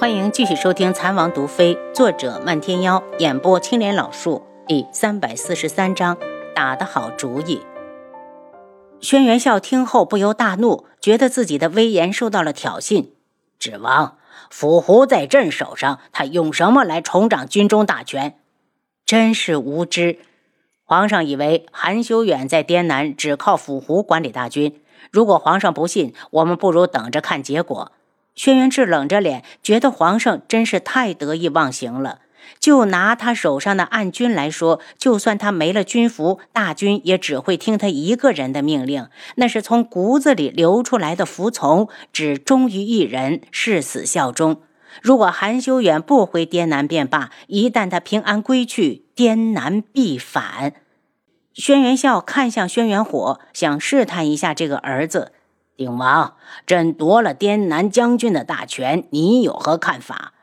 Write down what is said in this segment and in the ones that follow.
欢迎继续收听《残王毒妃》，作者漫天妖，演播青莲老树，第三百四十三章，打的好主意。轩辕笑听后不由大怒，觉得自己的威严受到了挑衅。指王，府胡在朕手上，他用什么来重掌军中大权？真是无知！皇上以为韩修远在滇南只靠府胡管理大军，如果皇上不信，我们不如等着看结果。轩辕志冷着脸，觉得皇上真是太得意忘形了。就拿他手上的暗军来说，就算他没了军服，大军也只会听他一个人的命令，那是从骨子里流出来的服从，只忠于一人，誓死效忠。如果韩修远不回滇南便罢，一旦他平安归去，滇南必反。轩辕笑看向轩辕火，想试探一下这个儿子。鼎王，朕夺了滇南将军的大权，你有何看法？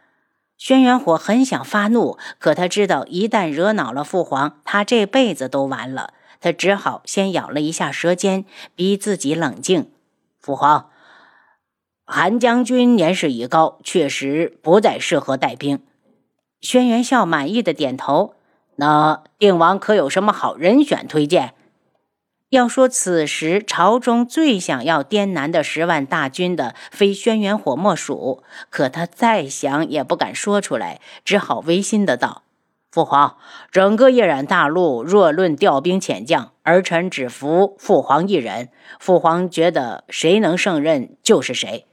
轩辕火很想发怒，可他知道一旦惹恼了父皇，他这辈子都完了。他只好先咬了一下舌尖，逼自己冷静。父皇，韩将军年事已高，确实不再适合带兵。轩辕笑满意的点头。那定王可有什么好人选推荐？要说此时朝中最想要滇南的十万大军的，非轩辕火莫属。可他再想也不敢说出来，只好违心的道：“父皇，整个夜染大陆若论调兵遣将，儿臣只服父皇一人。父皇觉得谁能胜任就是谁。”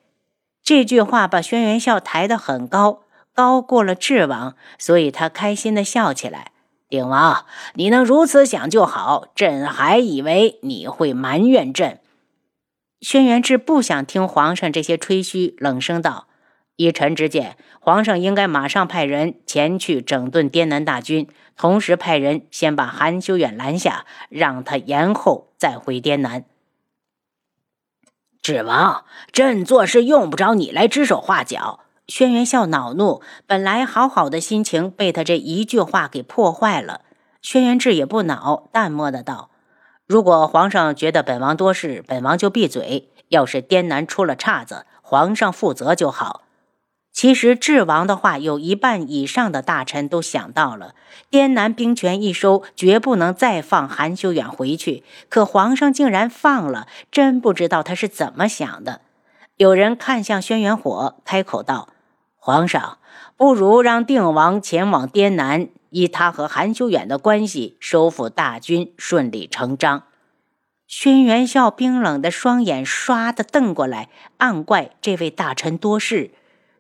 这句话把轩辕笑抬得很高，高过了智王，所以他开心的笑起来。鼎王，你能如此想就好。朕还以为你会埋怨朕。轩辕志不想听皇上这些吹嘘，冷声道：“依臣之见，皇上应该马上派人前去整顿滇南大军，同时派人先把韩修远拦下，让他延后再回滇南。”指王，朕做事用不着你来指手画脚。轩辕笑恼怒，本来好好的心情被他这一句话给破坏了。轩辕志也不恼，淡漠的道：“如果皇上觉得本王多事，本王就闭嘴。要是滇南出了岔子，皇上负责就好。”其实智王的话，有一半以上的大臣都想到了。滇南兵权一收，绝不能再放韩修远回去。可皇上竟然放了，真不知道他是怎么想的。有人看向轩辕火，开口道。皇上，不如让定王前往滇南，以他和韩修远的关系，收复大军，顺理成章。轩辕笑冰冷的双眼唰的瞪过来，暗怪这位大臣多事。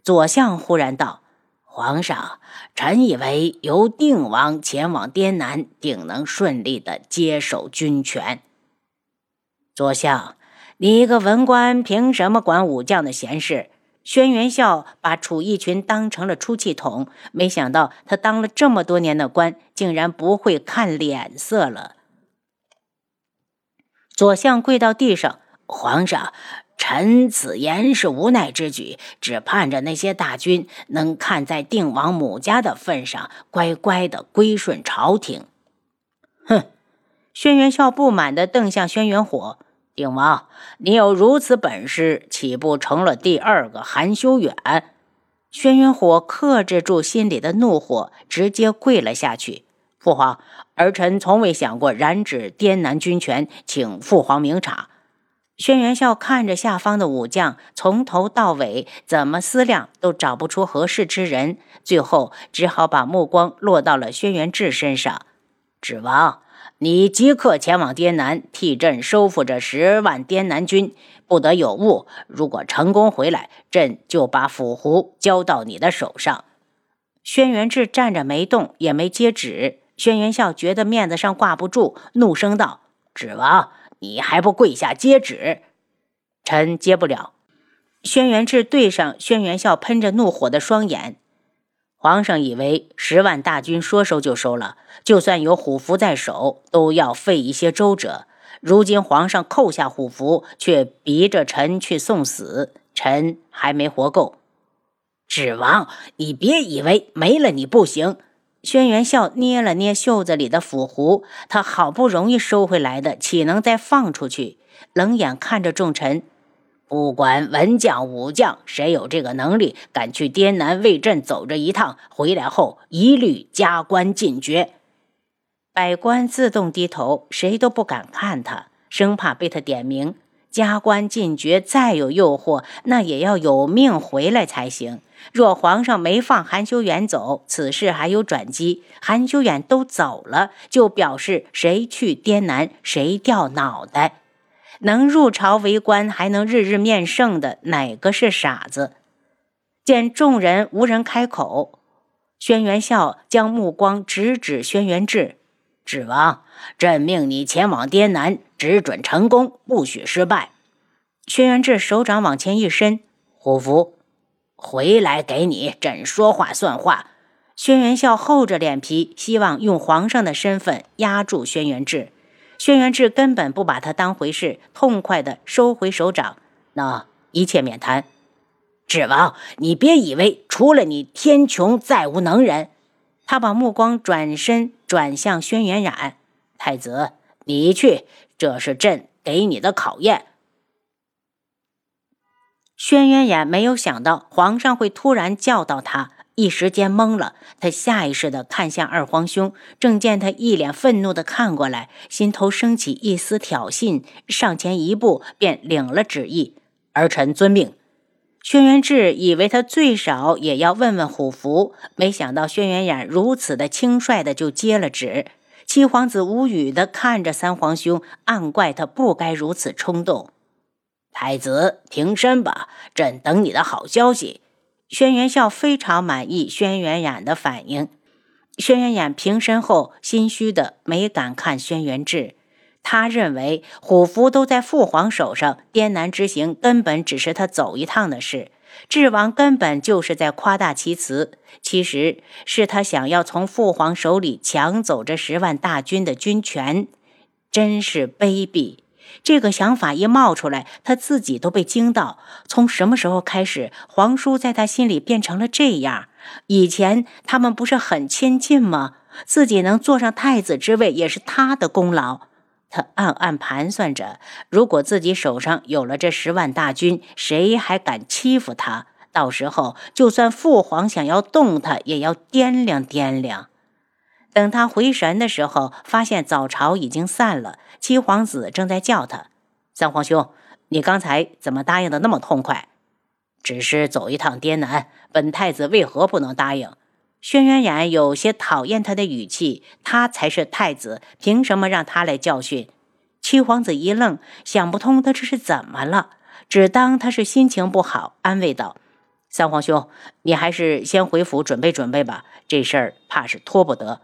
左相忽然道：“皇上，臣以为由定王前往滇南，定能顺利的接手军权。”左相，你一个文官，凭什么管武将的闲事？轩辕笑把楚逸群当成了出气筒，没想到他当了这么多年的官，竟然不会看脸色了。左相跪到地上：“皇上，臣此言是无奈之举，只盼着那些大军能看在定王母家的份上，乖乖的归顺朝廷。”哼！轩辕笑不满地瞪向轩辕火。定王，你有如此本事，岂不成了第二个韩修远？轩辕火克制住心里的怒火，直接跪了下去。父皇，儿臣从未想过染指滇南军权，请父皇明察。轩辕笑看着下方的武将，从头到尾怎么思量都找不出合适之人，最后只好把目光落到了轩辕志身上。指王。你即刻前往滇南，替朕收复这十万滇南军，不得有误。如果成功回来，朕就把府湖交到你的手上。轩辕志站着没动，也没接旨。轩辕笑觉得面子上挂不住，怒声道：“指王，你还不跪下接旨？”臣接不了。轩辕志对上轩辕笑喷着怒火的双眼。皇上以为十万大军说收就收了，就算有虎符在手，都要费一些周折。如今皇上扣下虎符，却逼着臣去送死，臣还没活够。指王，你别以为没了你不行。轩辕笑捏了捏袖子里的符符，他好不容易收回来的，岂能再放出去？冷眼看着众臣，不管文将武将，谁有这个能力，敢去滇南为朕走这一趟，回来后一律加官进爵。百官自动低头，谁都不敢看他，生怕被他点名。加官进爵再有诱惑，那也要有命回来才行。若皇上没放韩修远走，此事还有转机。韩修远都走了，就表示谁去滇南，谁掉脑袋。能入朝为官，还能日日面圣的，哪个是傻子？见众人无人开口，轩辕笑将目光直指轩辕志。指王，朕命你前往滇南，只准成功，不许失败。轩辕志手掌往前一伸，虎符，回来给你，朕说话算话。轩辕笑厚着脸皮，希望用皇上的身份压住轩辕志。轩辕志根本不把他当回事，痛快的收回手掌。那一切免谈。志王，你别以为除了你，天穹再无能人。他把目光转身转向轩辕染，太子，你去，这是朕给你的考验。轩辕染没有想到皇上会突然叫到他，一时间懵了。他下意识地看向二皇兄，正见他一脸愤怒地看过来，心头升起一丝挑衅，上前一步便领了旨意：“儿臣遵命。”轩辕志以为他最少也要问问虎符，没想到轩辕染如此的轻率的就接了旨。七皇子无语的看着三皇兄，暗怪他不该如此冲动。太子平身吧，朕等你的好消息。轩辕笑非常满意轩辕衍的反应。轩辕衍平身后，心虚的没敢看轩辕志。他认为虎符都在父皇手上，滇南之行根本只是他走一趟的事。智王根本就是在夸大其词，其实是他想要从父皇手里抢走这十万大军的军权，真是卑鄙！这个想法一冒出来，他自己都被惊到。从什么时候开始，皇叔在他心里变成了这样？以前他们不是很亲近吗？自己能坐上太子之位，也是他的功劳。他暗暗盘算着，如果自己手上有了这十万大军，谁还敢欺负他？到时候，就算父皇想要动他，也要掂量掂量。等他回神的时候，发现早朝已经散了，七皇子正在叫他：“三皇兄，你刚才怎么答应的那么痛快？只是走一趟滇南，本太子为何不能答应？”轩辕染有些讨厌他的语气，他才是太子，凭什么让他来教训？七皇子一愣，想不通他这是怎么了，只当他是心情不好，安慰道：“三皇兄，你还是先回府准备准备吧，这事儿怕是拖不得。”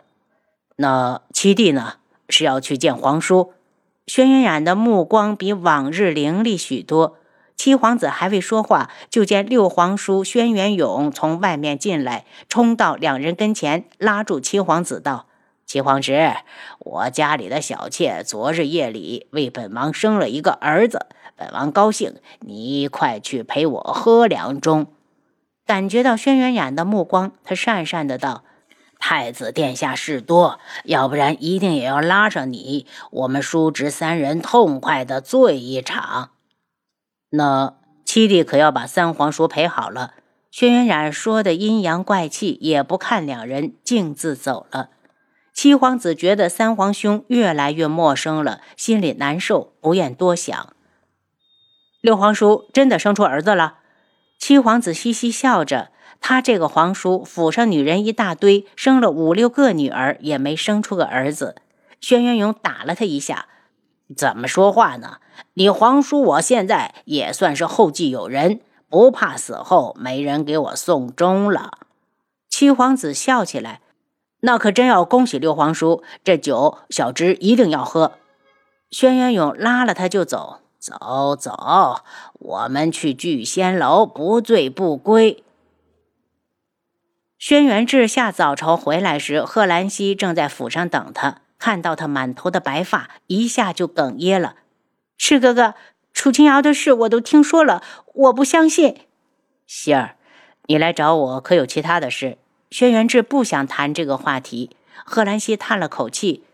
那七弟呢？是要去见皇叔？轩辕染的目光比往日凌厉许多。七皇子还未说话，就见六皇叔轩辕勇从外面进来，冲到两人跟前，拉住七皇子道：“七皇侄，我家里的小妾昨日夜里为本王生了一个儿子，本王高兴，你快去陪我喝两盅。”感觉到轩辕染的目光，他讪讪的道：“太子殿下事多，要不然一定也要拉上你，我们叔侄三人痛快的醉一场。”那七弟可要把三皇叔陪好了。轩辕染说的阴阳怪气，也不看两人，径自走了。七皇子觉得三皇兄越来越陌生了，心里难受，不愿多想。六皇叔真的生出儿子了？七皇子嘻嘻笑着，他这个皇叔府上女人一大堆，生了五六个女儿，也没生出个儿子。轩辕勇打了他一下。怎么说话呢？你皇叔我现在也算是后继有人，不怕死后没人给我送终了。七皇子笑起来，那可真要恭喜六皇叔，这酒小侄一定要喝。轩辕勇拉了他就走，走走，我们去聚仙楼，不醉不归。轩辕志下早朝回来时，贺兰溪正在府上等他。看到他满头的白发，一下就哽咽了。赤哥哥，楚清瑶的事我都听说了，我不相信。希儿，你来找我可有其他的事？轩辕志不想谈这个话题。贺兰溪叹了口气：“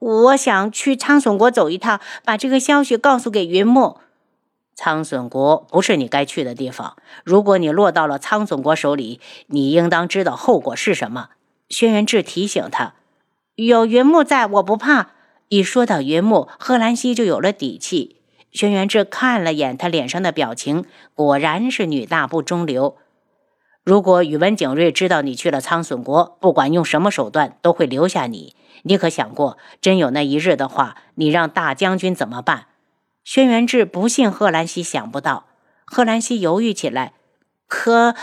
我想去苍松国走一趟，把这个消息告诉给云墨。”苍隼国不是你该去的地方。如果你落到了苍隼国手里，你应当知道后果是什么。”轩辕志提醒他：“有云木在，我不怕。”一说到云木，贺兰溪就有了底气。轩辕志看了眼他脸上的表情，果然是女大不中留。如果宇文景睿知道你去了苍隼国，不管用什么手段，都会留下你。你可想过，真有那一日的话，你让大将军怎么办？轩辕志不信贺兰溪想不到。贺兰溪犹豫起来，可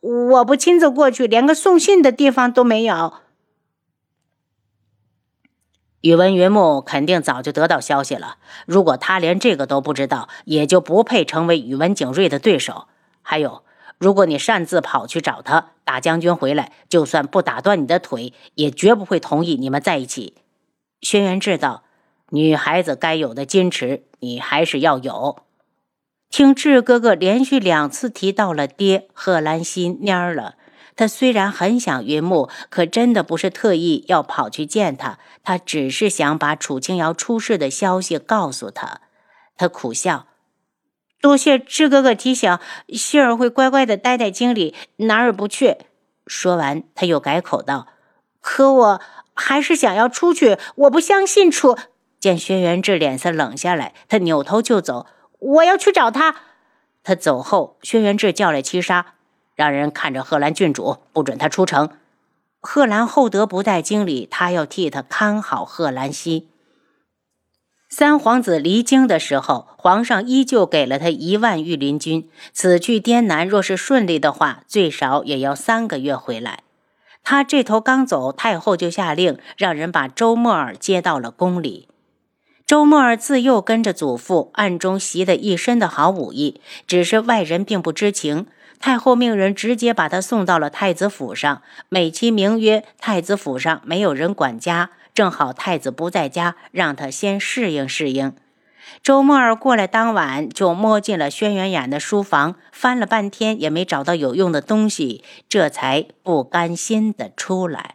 我不亲自过去，连个送信的地方都没有。宇文云木肯定早就得到消息了。如果他连这个都不知道，也就不配成为宇文景睿的对手。还有。如果你擅自跑去找他，大将军回来，就算不打断你的腿，也绝不会同意你们在一起。轩辕志道：“女孩子该有的矜持，你还是要有。”听志哥哥连续两次提到了爹，贺兰心蔫了。他虽然很想云木，可真的不是特意要跑去见他，他只是想把楚清瑶出事的消息告诉他。他苦笑。多谢志哥哥提醒，希儿会乖乖的待在京里，哪儿也不去。说完，他又改口道：“可我还是想要出去，我不相信楚。”见轩辕志脸色冷下来，他扭头就走。我要去找他。他走后，轩辕志叫来七杀，让人看着贺兰郡主，不准他出城。贺兰厚德不在京里，他要替他看好贺兰溪。三皇子离京的时候，皇上依旧给了他一万御林军。此去滇南，若是顺利的话，最少也要三个月回来。他这头刚走，太后就下令让人把周默尔接到了宫里。周默儿自幼跟着祖父，暗中习得一身的好武艺，只是外人并不知情。太后命人直接把他送到了太子府上，美其名曰太子府上没有人管家。正好太子不在家，让他先适应适应。周末儿过来当晚，就摸进了轩辕衍的书房，翻了半天也没找到有用的东西，这才不甘心的出来。